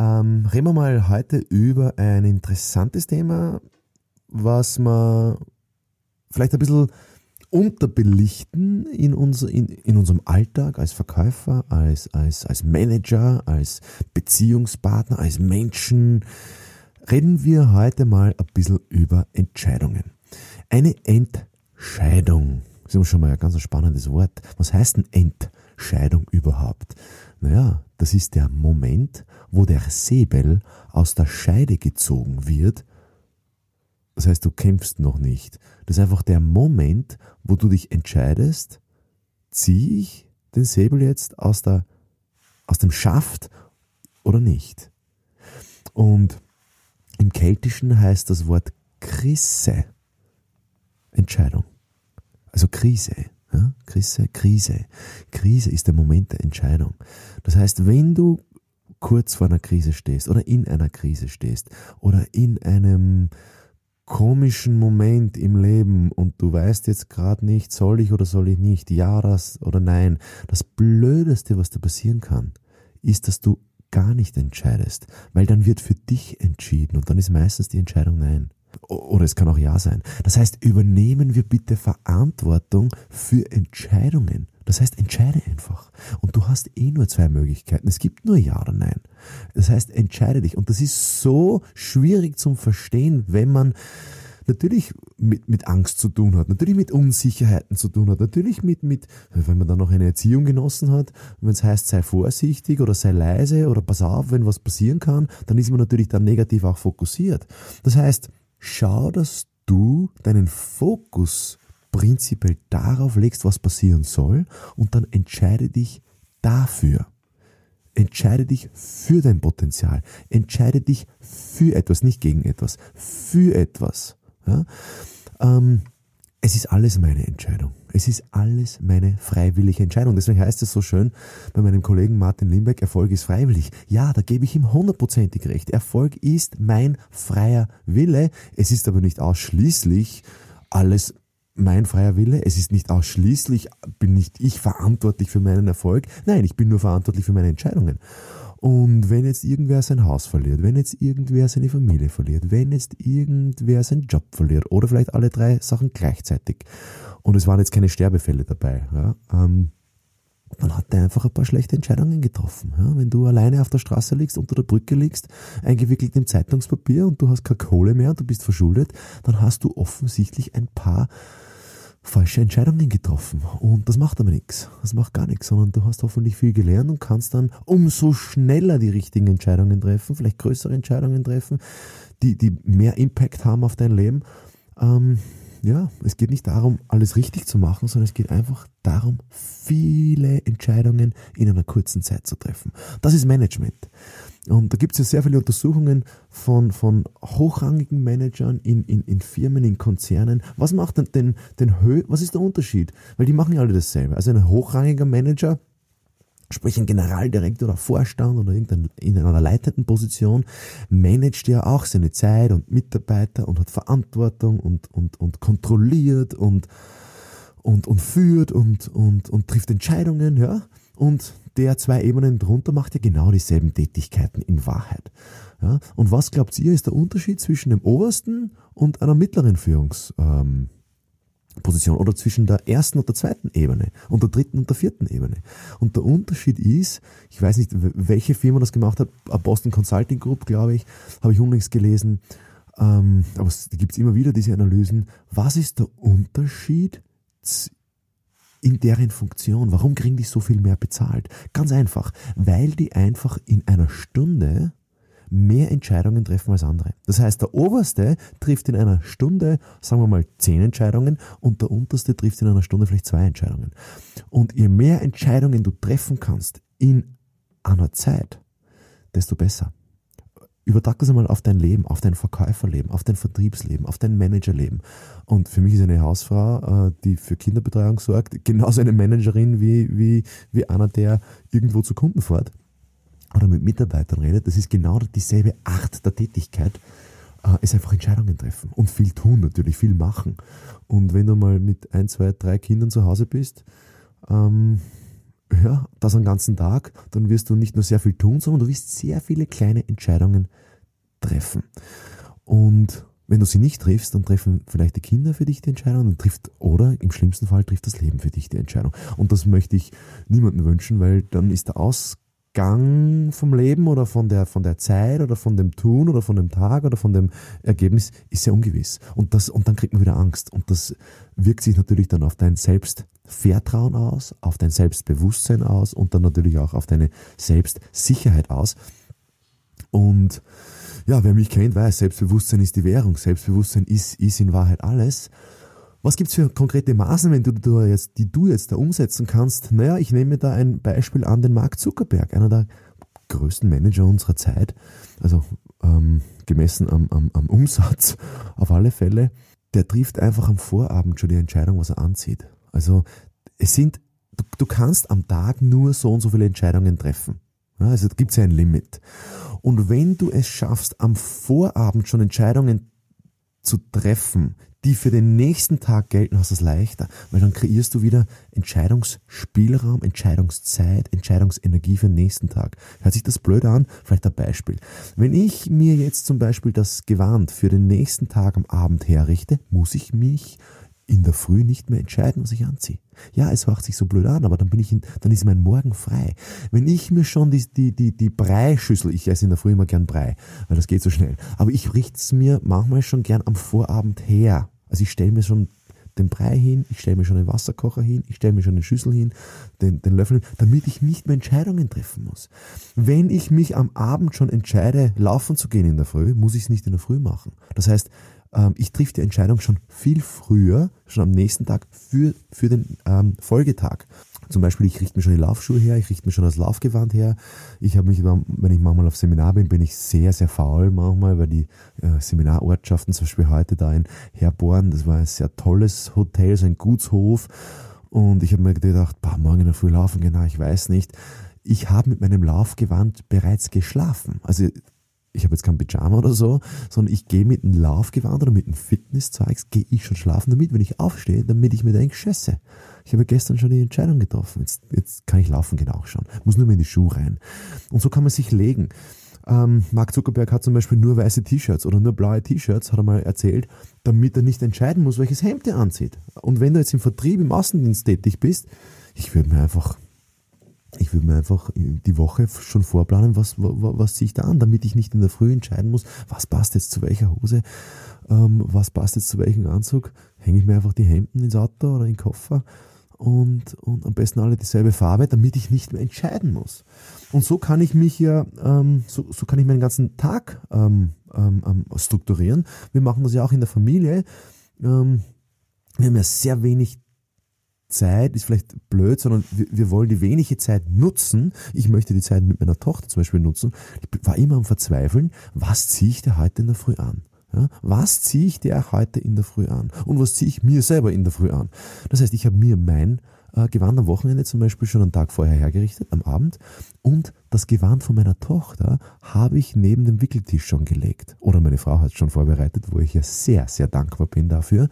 Ähm, reden wir mal heute über ein interessantes Thema, was wir vielleicht ein bisschen unterbelichten in, unser, in, in unserem Alltag als Verkäufer, als, als, als Manager, als Beziehungspartner, als Menschen. Reden wir heute mal ein bisschen über Entscheidungen. Eine Entscheidung. Das ist schon mal ein ganz spannendes Wort. Was heißt denn Entscheidung überhaupt? Naja, das ist der Moment, wo der Säbel aus der Scheide gezogen wird. Das heißt, du kämpfst noch nicht. Das ist einfach der Moment, wo du dich entscheidest, ziehe ich den Säbel jetzt aus, der, aus dem Schaft oder nicht. Und im Keltischen heißt das Wort Krisse Entscheidung. Also Krise. Ja? Krise, Krise. Krise ist der Moment der Entscheidung. Das heißt, wenn du kurz vor einer Krise stehst oder in einer Krise stehst oder in einem komischen Moment im Leben und du weißt jetzt gerade nicht, soll ich oder soll ich nicht, ja das oder nein. Das Blödeste, was da passieren kann, ist, dass du gar nicht entscheidest, weil dann wird für dich entschieden und dann ist meistens die Entscheidung nein. Oder es kann auch Ja sein. Das heißt, übernehmen wir bitte Verantwortung für Entscheidungen. Das heißt, entscheide einfach. Und du hast eh nur zwei Möglichkeiten. Es gibt nur Ja oder Nein. Das heißt, entscheide dich. Und das ist so schwierig zum Verstehen, wenn man natürlich mit, mit Angst zu tun hat, natürlich mit Unsicherheiten zu tun hat, natürlich mit, mit, wenn man dann noch eine Erziehung genossen hat, wenn es heißt, sei vorsichtig oder sei leise oder pass auf, wenn was passieren kann, dann ist man natürlich dann negativ auch fokussiert. Das heißt, schau, dass du deinen Fokus prinzipiell darauf legst, was passieren soll und dann entscheide dich dafür. Entscheide dich für dein Potenzial. Entscheide dich für etwas, nicht gegen etwas. Für etwas. Ja? Ähm, es ist alles meine Entscheidung. Es ist alles meine freiwillige Entscheidung. Deswegen heißt es so schön bei meinem Kollegen Martin Limbeck, Erfolg ist freiwillig. Ja, da gebe ich ihm hundertprozentig recht. Erfolg ist mein freier Wille. Es ist aber nicht ausschließlich alles mein freier Wille. Es ist nicht ausschließlich, bin nicht ich verantwortlich für meinen Erfolg. Nein, ich bin nur verantwortlich für meine Entscheidungen. Und wenn jetzt irgendwer sein Haus verliert, wenn jetzt irgendwer seine Familie verliert, wenn jetzt irgendwer seinen Job verliert oder vielleicht alle drei Sachen gleichzeitig und es waren jetzt keine Sterbefälle dabei, ja, ähm, dann hat er einfach ein paar schlechte Entscheidungen getroffen. Ja, wenn du alleine auf der Straße liegst, unter der Brücke liegst, eingewickelt im Zeitungspapier und du hast keine Kohle mehr und du bist verschuldet, dann hast du offensichtlich ein paar falsche Entscheidungen getroffen. Und das macht aber nichts. Das macht gar nichts, sondern du hast hoffentlich viel gelernt und kannst dann umso schneller die richtigen Entscheidungen treffen, vielleicht größere Entscheidungen treffen, die, die mehr Impact haben auf dein Leben. Ähm, ja, es geht nicht darum, alles richtig zu machen, sondern es geht einfach darum, viele Entscheidungen in einer kurzen Zeit zu treffen. Das ist Management. Und da gibt es ja sehr viele Untersuchungen von, von hochrangigen Managern in, in, in Firmen, in Konzernen. Was macht denn den, den Hö was ist der Unterschied? Weil die machen ja alle dasselbe. Also ein hochrangiger Manager, sprich ein Generaldirektor oder Vorstand oder irgendein, in einer leitenden Position, managt ja auch seine Zeit und Mitarbeiter und hat Verantwortung und, und, und kontrolliert und, und, und führt und, und, und trifft Entscheidungen, ja. Und der zwei Ebenen drunter macht ja genau dieselben Tätigkeiten in Wahrheit. Ja? Und was glaubt ihr, ist der Unterschied zwischen dem obersten und einer mittleren Führungsposition ähm, oder zwischen der ersten und der zweiten Ebene und der dritten und der vierten Ebene? Und der Unterschied ist, ich weiß nicht, welche Firma das gemacht hat, Boston Consulting Group, glaube ich, habe ich unlängst gelesen, ähm, aber es gibt immer wieder diese Analysen. Was ist der Unterschied in deren Funktion. Warum kriegen die so viel mehr bezahlt? Ganz einfach, weil die einfach in einer Stunde mehr Entscheidungen treffen als andere. Das heißt, der Oberste trifft in einer Stunde, sagen wir mal, zehn Entscheidungen und der Unterste trifft in einer Stunde vielleicht zwei Entscheidungen. Und je mehr Entscheidungen du treffen kannst in einer Zeit, desto besser. Übertrag das einmal auf dein Leben, auf dein Verkäuferleben, auf dein Vertriebsleben, auf dein Managerleben. Und für mich ist eine Hausfrau, äh, die für Kinderbetreuung sorgt, genauso eine Managerin wie, wie, wie einer, der irgendwo zu Kunden fährt oder mit Mitarbeitern redet. Das ist genau dieselbe Art der Tätigkeit. Äh, ist einfach Entscheidungen treffen und viel tun natürlich, viel machen. Und wenn du mal mit ein, zwei, drei Kindern zu Hause bist, ähm, ja, das einen ganzen Tag, dann wirst du nicht nur sehr viel tun, sondern du wirst sehr viele kleine Entscheidungen treffen. Und wenn du sie nicht triffst, dann treffen vielleicht die Kinder für dich die Entscheidung, dann trifft, oder im schlimmsten Fall trifft das Leben für dich die Entscheidung. Und das möchte ich niemandem wünschen, weil dann ist der Ausgang vom Leben oder von der, von der Zeit oder von dem Tun oder von dem Tag oder von dem Ergebnis ist sehr ungewiss. Und das, und dann kriegt man wieder Angst. Und das wirkt sich natürlich dann auf dein Selbst Vertrauen aus, auf dein Selbstbewusstsein aus und dann natürlich auch auf deine Selbstsicherheit aus. Und ja, wer mich kennt, weiß, Selbstbewusstsein ist die Währung. Selbstbewusstsein ist, ist in Wahrheit alles. Was gibt's für konkrete Maßnahmen, die du, jetzt, die du jetzt da umsetzen kannst? Naja, ich nehme da ein Beispiel an den Mark Zuckerberg, einer der größten Manager unserer Zeit, also ähm, gemessen am, am, am Umsatz auf alle Fälle. Der trifft einfach am Vorabend schon die Entscheidung, was er anzieht. Also es sind, du, du kannst am Tag nur so und so viele Entscheidungen treffen. Ja, also gibt es ja ein Limit. Und wenn du es schaffst, am Vorabend schon Entscheidungen zu treffen, die für den nächsten Tag gelten, hast du es leichter, weil dann kreierst du wieder Entscheidungsspielraum, Entscheidungszeit, Entscheidungsenergie für den nächsten Tag. Hört sich das blöd an? Vielleicht ein Beispiel. Wenn ich mir jetzt zum Beispiel das Gewand für den nächsten Tag am Abend herrichte, muss ich mich in der Früh nicht mehr entscheiden, was ich anziehe. Ja, es macht sich so blöd an, aber dann bin ich in, dann ist mein Morgen frei. Wenn ich mir schon die, die, die, die Breischüssel, ich esse in der Früh immer gern Brei, weil das geht so schnell, aber ich richte es mir manchmal schon gern am Vorabend her. Also ich stelle mir schon den Brei hin, ich stelle mir schon den Wasserkocher hin, ich stelle mir schon den Schüssel hin, den, den Löffel, damit ich nicht mehr Entscheidungen treffen muss. Wenn ich mich am Abend schon entscheide, laufen zu gehen in der Früh, muss ich es nicht in der Früh machen. Das heißt, ähm, ich triff die Entscheidung schon viel früher, schon am nächsten Tag für, für den ähm, Folgetag. Zum Beispiel, ich richte mir schon die Laufschuhe her, ich richte mir schon das Laufgewand her. Ich habe mich, wenn ich manchmal auf Seminar bin, bin ich sehr, sehr faul manchmal, weil die äh, Seminarortschaften, zum Beispiel heute da in Herborn, das war ein sehr tolles Hotel, so ein Gutshof. Und ich habe mir gedacht, boah, morgen in der Früh laufen, genau, ich weiß nicht. Ich habe mit meinem Laufgewand bereits geschlafen. Also ich habe jetzt kein Pyjama oder so, sondern ich gehe mit einem Laufgewand oder mit einem Fitnesszeugs, gehe ich schon schlafen damit, wenn ich aufstehe, damit ich mir denke, scheiße, ich habe gestern schon die Entscheidung getroffen, jetzt, jetzt kann ich laufen gehen auch schon, muss nur mehr in die Schuhe rein. Und so kann man sich legen. Ähm, Mark Zuckerberg hat zum Beispiel nur weiße T-Shirts oder nur blaue T-Shirts, hat er mal erzählt, damit er nicht entscheiden muss, welches Hemd er anzieht. Und wenn du jetzt im Vertrieb, im Außendienst tätig bist, ich würde mir einfach ich würde mir einfach die Woche schon vorplanen, was, was, ziehe ich da an, damit ich nicht in der Früh entscheiden muss, was passt jetzt zu welcher Hose, ähm, was passt jetzt zu welchem Anzug. Hänge ich mir einfach die Hemden ins Auto oder in den Koffer und, und am besten alle dieselbe Farbe, damit ich nicht mehr entscheiden muss. Und so kann ich mich ja, ähm, so, so kann ich meinen ganzen Tag ähm, ähm, ähm strukturieren. Wir machen das ja auch in der Familie. Ähm, wir haben ja sehr wenig Zeit ist vielleicht blöd, sondern wir, wir, wollen die wenige Zeit nutzen. Ich möchte die Zeit mit meiner Tochter zum Beispiel nutzen. Ich war immer am Verzweifeln, was ziehe ich dir heute in der Früh an? Ja, was ziehe ich dir heute in der Früh an? Und was ziehe ich mir selber in der Früh an? Das heißt, ich habe mir mein äh, Gewand am Wochenende zum Beispiel schon einen Tag vorher hergerichtet, am Abend. Und das Gewand von meiner Tochter habe ich neben dem Wickeltisch schon gelegt. Oder meine Frau hat es schon vorbereitet, wo ich ja sehr, sehr dankbar bin dafür.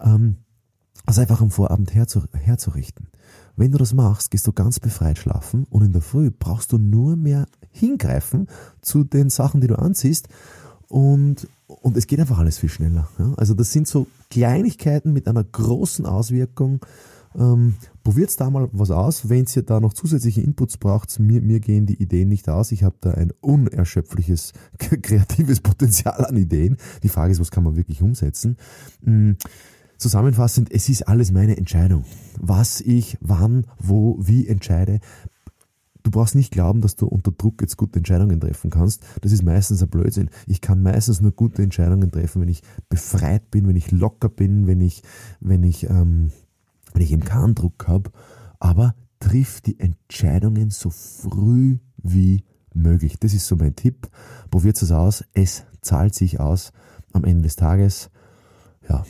Ähm, also einfach am Vorabend herzu, herzurichten. Wenn du das machst, gehst du ganz befreit schlafen und in der Früh brauchst du nur mehr hingreifen zu den Sachen, die du anziehst und, und es geht einfach alles viel schneller. Ja? Also das sind so Kleinigkeiten mit einer großen Auswirkung. Ähm, Probiert da mal was aus. Wenn ihr da noch zusätzliche Inputs braucht, mir, mir gehen die Ideen nicht aus. Ich habe da ein unerschöpfliches kreatives Potenzial an Ideen. Die Frage ist, was kann man wirklich umsetzen? Mhm Zusammenfassend, es ist alles meine Entscheidung. Was ich, wann, wo, wie entscheide. Du brauchst nicht glauben, dass du unter Druck jetzt gute Entscheidungen treffen kannst. Das ist meistens ein Blödsinn. Ich kann meistens nur gute Entscheidungen treffen, wenn ich befreit bin, wenn ich locker bin, wenn ich, wenn ich, ähm, wenn ich eben keinen Druck habe. Aber triff die Entscheidungen so früh wie möglich. Das ist so mein Tipp. Probiert es aus. Es zahlt sich aus am Ende des Tages. Ja,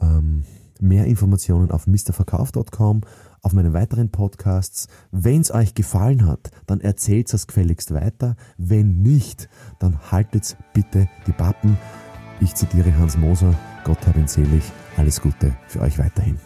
ähm, mehr Informationen auf mrverkauf.com, auf meinen weiteren Podcasts. Wenn es euch gefallen hat, dann erzählt es gefälligst weiter. Wenn nicht, dann haltet bitte die Pappen. Ich zitiere Hans Moser, Gott hab ihn selig. Alles Gute für euch weiterhin.